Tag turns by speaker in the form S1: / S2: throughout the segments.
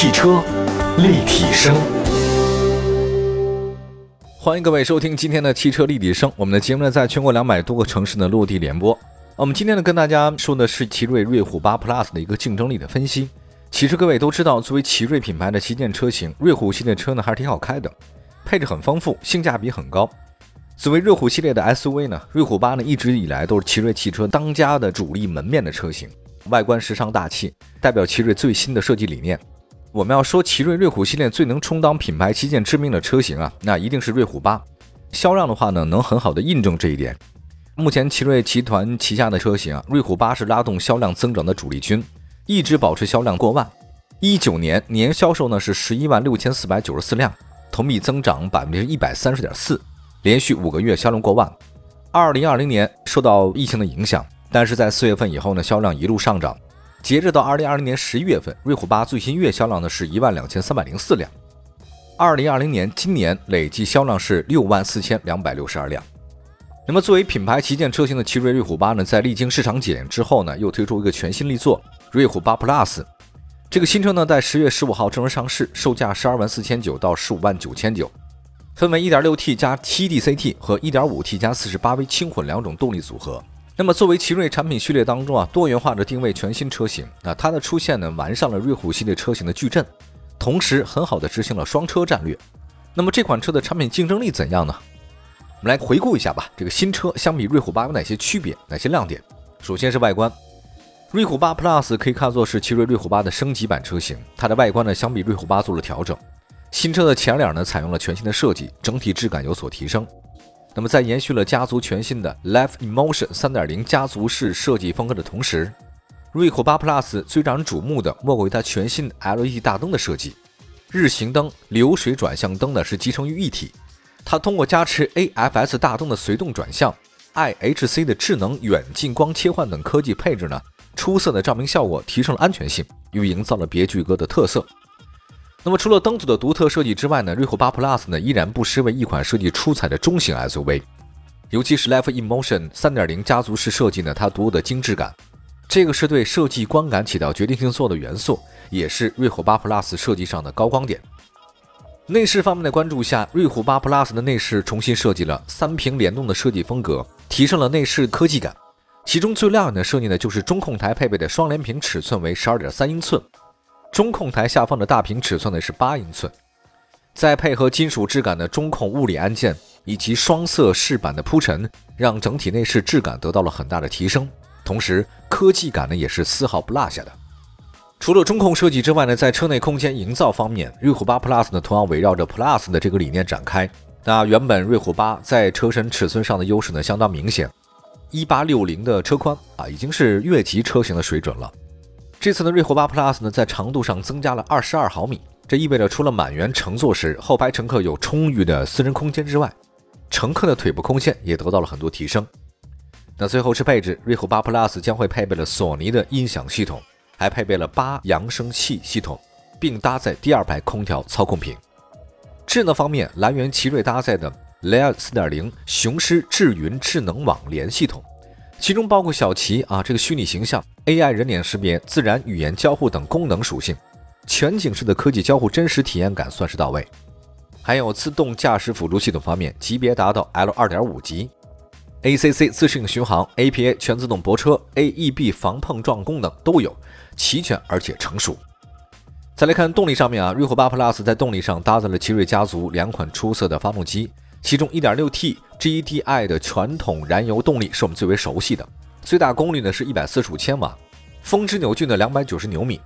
S1: 汽车立体声，
S2: 欢迎各位收听今天的汽车立体声。我们的节目呢，在全国两百多个城市呢落地联播。我们今天呢，跟大家说的是奇瑞瑞虎八 Plus 的一个竞争力的分析。其实各位都知道，作为奇瑞品牌的旗舰车型，瑞虎系列车呢还是挺好开的，配置很丰富，性价比很高。作为瑞虎系列的 SUV 呢，瑞虎八呢一直以来都是奇瑞汽车当家的主力门面的车型，外观时尚大气，代表奇瑞最新的设计理念。我们要说奇瑞瑞虎系列最能充当品牌旗舰之名的车型啊，那一定是瑞虎八。销量的话呢，能很好的印证这一点。目前奇瑞集团旗下的车型啊，瑞虎八是拉动销量增长的主力军，一直保持销量过万。一九年年销售呢是十一万六千四百九十四辆，同比增长百分之一百三十点四。连续五个月销量过万。二零二零年受到疫情的影响，但是在四月份以后呢，销量一路上涨。截至到二零二零年十一月份，瑞虎八最新月销量呢是一万两千三百零四辆。二零二零年今年累计销量是六万四千两百六十二辆。那么作为品牌旗舰车型的奇瑞瑞虎八呢，在历经市场检验之后呢，又推出一个全新力作瑞虎八 Plus。这个新车呢，在十月十五号正式上市，售价十二万四千九到十五万九千九。分为 1.6T 加 7DCT 和 1.5T 加 48V 轻混两种动力组合。那么作为奇瑞产品序列当中啊多元化的定位全新车型，那它的出现呢完善了瑞虎系列车型的矩阵，同时很好的执行了双车战略。那么这款车的产品竞争力怎样呢？我们来回顾一下吧。这个新车相比瑞虎八有哪些区别，哪些亮点？首先是外观，瑞虎八 Plus 可以看作是奇瑞瑞虎八的升级版车型，它的外观呢相比瑞虎八做了调整。新车的前脸呢，采用了全新的设计，整体质感有所提升。那么，在延续了家族全新的 Life Emotion 3.0家族式设计风格的同时，瑞虎8 Plus 最让人瞩目的莫过于它全新 LED 大灯的设计。日行灯、流水转向灯呢是集成于一体。它通过加持 AFS 大灯的随动转向、IHC 的智能远近光切换等科技配置呢，出色的照明效果提升了安全性，又营造了别具哥的特色。那么除了灯组的独特设计之外呢，瑞虎8 Plus 呢依然不失为一款设计出彩的中型 SUV，尤其是 Life Emotion 3.0家族式设计呢，它独有的精致感，这个是对设计观感起到决定性作用的元素，也是瑞虎8 Plus 设计上的高光点。内饰方面的关注下，瑞虎8 Plus 的内饰重新设计了三屏联动的设计风格，提升了内饰科技感。其中最亮眼的设计呢，就是中控台配备的双联屏，尺寸为12.3英寸。中控台下方的大屏尺寸呢是八英寸，再配合金属质感的中控物理按键以及双色饰板的铺陈，让整体内饰质感得到了很大的提升。同时，科技感呢也是丝毫不落下的。除了中控设计之外呢，在车内空间营造方面，瑞虎8 Plus 呢同样围绕着 Plus 的这个理念展开。那原本瑞虎8在车身尺寸上的优势呢相当明显，一八六零的车宽啊已经是越级车型的水准了。这次的瑞虎8 Plus 呢，在长度上增加了二十二毫米，这意味着除了满员乘坐时后排乘客有充裕的私人空间之外，乘客的腿部空间也得到了很多提升。那最后是配置，瑞虎8 Plus 将会配备了索尼的音响系统，还配备了八扬声器系统，并搭载第二排空调操控屏。智能方面，来源奇瑞搭载的 Layer 4.0雄狮智云智能网联系统。其中包括小齐啊这个虚拟形象、AI 人脸识别、自然语言交互等功能属性，全景式的科技交互真实体验感算是到位。还有自动驾驶辅助系统方面，级别达到 L 二点五级，ACC 自适应巡航、APA 全自动泊车、AEB 防碰撞功能都有，齐全而且成熟。再来看动力上面啊，瑞虎8 Plus 在动力上搭载了奇瑞家族两款出色的发动机。其中 1.6T GDI 的传统燃油动力是我们最为熟悉的，最大功率呢是一百四十五千瓦，峰值扭矩呢两百九十牛米，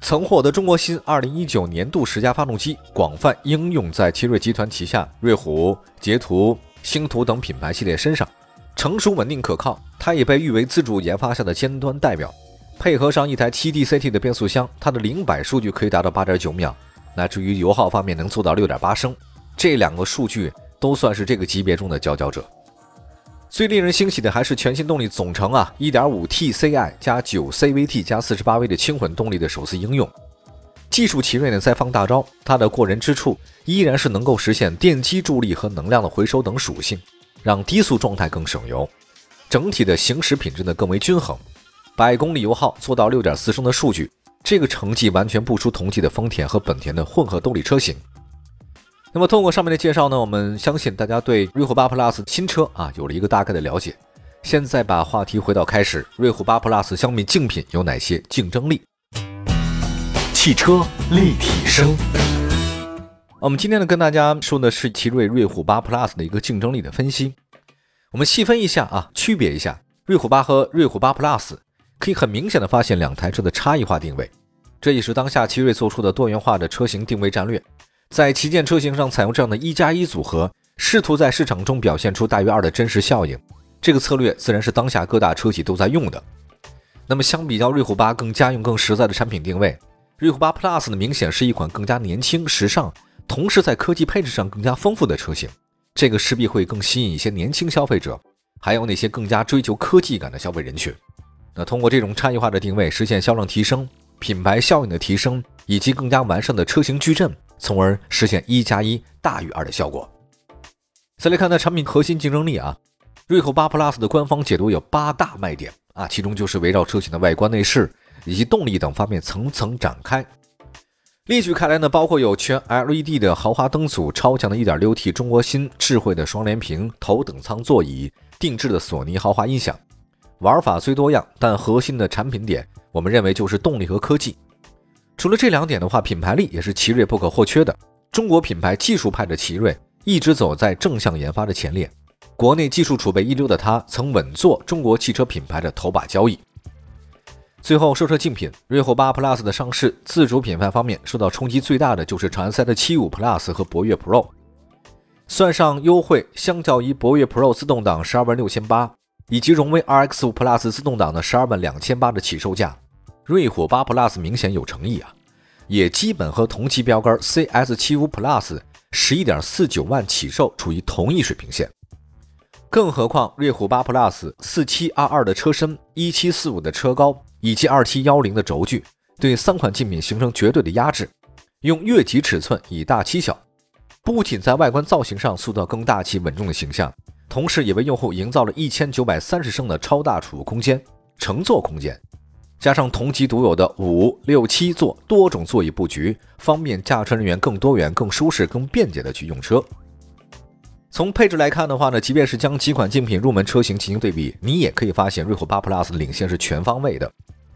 S2: 曾获得中国新2019年度十佳发动机，广泛应用在奇瑞集团旗下瑞虎、捷途、星途等品牌系列身上，成熟稳定可靠，它也被誉为自主研发下的尖端代表。配合上一台 7DCT 的变速箱，它的零百数据可以达到八点九秒，乃至于油耗方面能做到六点八升。这两个数据都算是这个级别中的佼佼者。最令人欣喜的还是全新动力总成啊，1.5T CI 加 9CVT 加 48V 的轻混动力的首次应用。技术奇瑞呢在放大招，它的过人之处依然是能够实现电机助力和能量的回收等属性，让低速状态更省油，整体的行驶品质呢更为均衡。百公里油耗做到6.4升的数据，这个成绩完全不输同级的丰田和本田的混合动力车型。那么通过上面的介绍呢，我们相信大家对瑞虎8 Plus 新车啊有了一个大概的了解。现在把话题回到开始，瑞虎8 Plus 相比竞品有哪些竞争力？
S1: 汽车立体声。
S2: 我们今天呢跟大家说的是奇瑞瑞虎8 Plus 的一个竞争力的分析。我们细分一下啊，区别一下瑞虎8和瑞虎8 Plus，可以很明显的发现两台车的差异化定位。这也是当下奇瑞做出的多元化的车型定位战略。在旗舰车型上采用这样的一加一组合，试图在市场中表现出大于二的真实效应。这个策略自然是当下各大车企都在用的。那么相比较瑞虎八更家用、更实在的产品定位，瑞虎八 Plus 呢明显是一款更加年轻、时尚，同时在科技配置上更加丰富的车型。这个势必会更吸引一些年轻消费者，还有那些更加追求科技感的消费人群。那通过这种差异化的定位，实现销量提升、品牌效应的提升，以及更加完善的车型矩阵。从而实现一加一大于二的效果。再来看它产品核心竞争力啊，瑞虎8 Plus 的官方解读有八大卖点啊，其中就是围绕车型的外观内饰以及动力等方面层层展开。列举开来呢，包括有全 LED 的豪华灯组、超强的 1.6T 中国芯智慧的双联屏、头等舱座椅、定制的索尼豪华音响。玩法虽多样，但核心的产品点，我们认为就是动力和科技。除了这两点的话，品牌力也是奇瑞不可或缺的。中国品牌技术派的奇瑞一直走在正向研发的前列，国内技术储备一流的它，曾稳坐中国汽车品牌的头把交椅。最后说说竞品，瑞虎8 Plus 的上市，自主品牌方面受到冲击最大的就是长安赛的75 Plus 和博越 Pro，算上优惠，相较于博越 Pro 自动挡十二万六千八，以及荣威 RX5 Plus 自动挡的十二万两千八的起售价。瑞虎8 Plus 明显有诚意啊，也基本和同期标杆 CS75 Plus 十一点四九万起售处于同一水平线。更何况瑞虎8 Plus 四七二二的车身、一七四五的车高以及二七幺零的轴距，对三款竞品形成绝对的压制。用越级尺寸以大欺小，不仅在外观造型上塑造更大气稳重的形象，同时也为用户营造了一千九百三十升的超大储物空间、乘坐空间。加上同级独有的五六七座多种座椅布局，方便驾车人员更多元、更舒适、更便捷的去用车。从配置来看的话呢，即便是将几款竞品入门车型进行对比，你也可以发现瑞虎8 Plus 的领先是全方位的。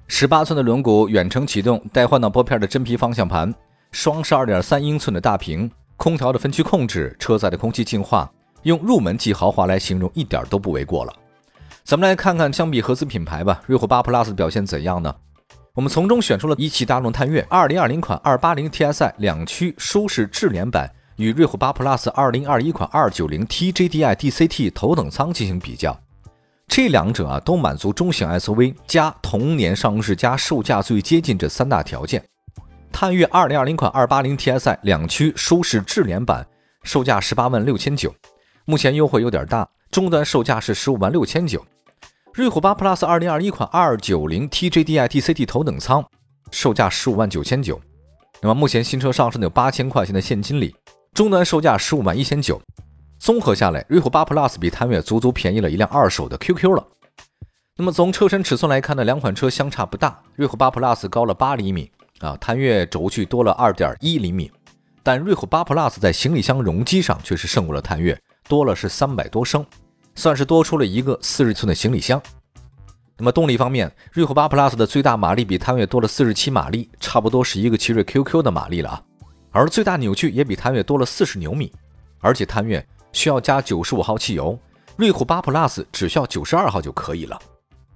S2: 十八寸的轮毂，远程启动，带换挡拨片的真皮方向盘，双十二点三英寸的大屏，空调的分区控制，车载的空气净化，用入门级豪华来形容一点都不为过了。咱们来看看相比合资品牌吧，瑞虎8 Plus 表现怎样呢？我们从中选出了一汽大众探岳2020款 280TSI 两驱舒适智联版与瑞虎8 Plus 2021款 290TJDI DCT 头等舱进行比较，这两者啊都满足中型 SUV 加同年上市加售价最接近这三大条件。探岳2020款 280TSI 两驱舒适智联版售价十八万六千九，目前优惠有点大，终端售价是十五万六千九。瑞虎8 Plus 2021款290 TJDI DCT 头等舱，售价十五万九千九。那么目前新车上市呢有八千块钱的现金礼，终端售价十五万一千九。综合下来，瑞虎8 Plus 比探岳足足便宜了一辆二手的 QQ 了。那么从车身尺寸来看呢，两款车相差不大，瑞虎8 Plus 高了八厘米啊，探岳轴距多了二点一厘米，但瑞虎8 Plus 在行李箱容积上却是胜过了探岳，多了是三百多升。算是多出了一个四十寸的行李箱。那么动力方面，瑞虎8 Plus 的最大马力比探岳多了四十七马力，差不多是一个奇瑞 QQ 的马力了啊。而最大扭矩也比探岳多了四十牛米，而且探岳需要加九十五号汽油，瑞虎8 Plus 只需要九十二号就可以了。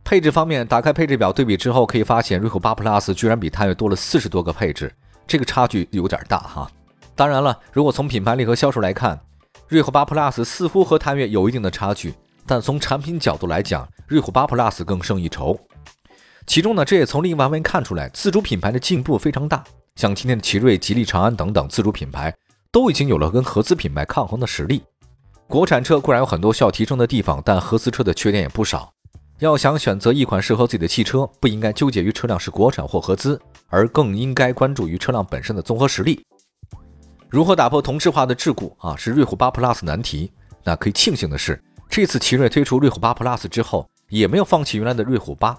S2: 配置方面，打开配置表对比之后，可以发现瑞虎8 Plus 居然比探岳多了四十多个配置，这个差距有点大哈。当然了，如果从品牌力和销售来看，瑞虎8 Plus 似乎和探岳有一定的差距，但从产品角度来讲，瑞虎8 Plus 更胜一筹。其中呢，这也从另一方面看出来，自主品牌的进步非常大。像今天的奇瑞、吉利、长安等等自主品牌，都已经有了跟合资品牌抗衡的实力。国产车固然有很多需要提升的地方，但合资车的缺点也不少。要想选择一款适合自己的汽车，不应该纠结于车辆是国产或合资，而更应该关注于车辆本身的综合实力。如何打破同质化的桎梏啊？是瑞虎8 Plus 难题。那可以庆幸的是，这次奇瑞推出瑞虎8 Plus 之后，也没有放弃原来的瑞虎8。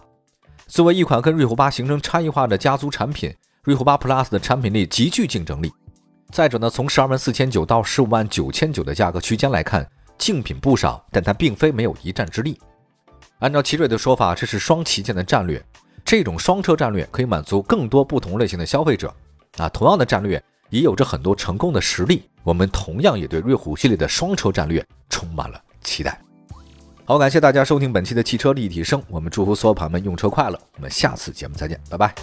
S2: 作为一款跟瑞虎八形成差异化的家族产品，瑞虎八 Plus 的产品力极具竞争力。再者呢，从十二万四千九到十五万九千九的价格区间来看，竞品不少，但它并非没有一战之力。按照奇瑞的说法，这是双旗舰的战略，这种双车战略可以满足更多不同类型的消费者。啊，同样的战略也有着很多成功的实例，我们同样也对瑞虎系列的双车战略充满了期待。好，感谢大家收听本期的汽车立体声，我们祝福所有朋友们用车快乐，我们下次节目再见，拜拜。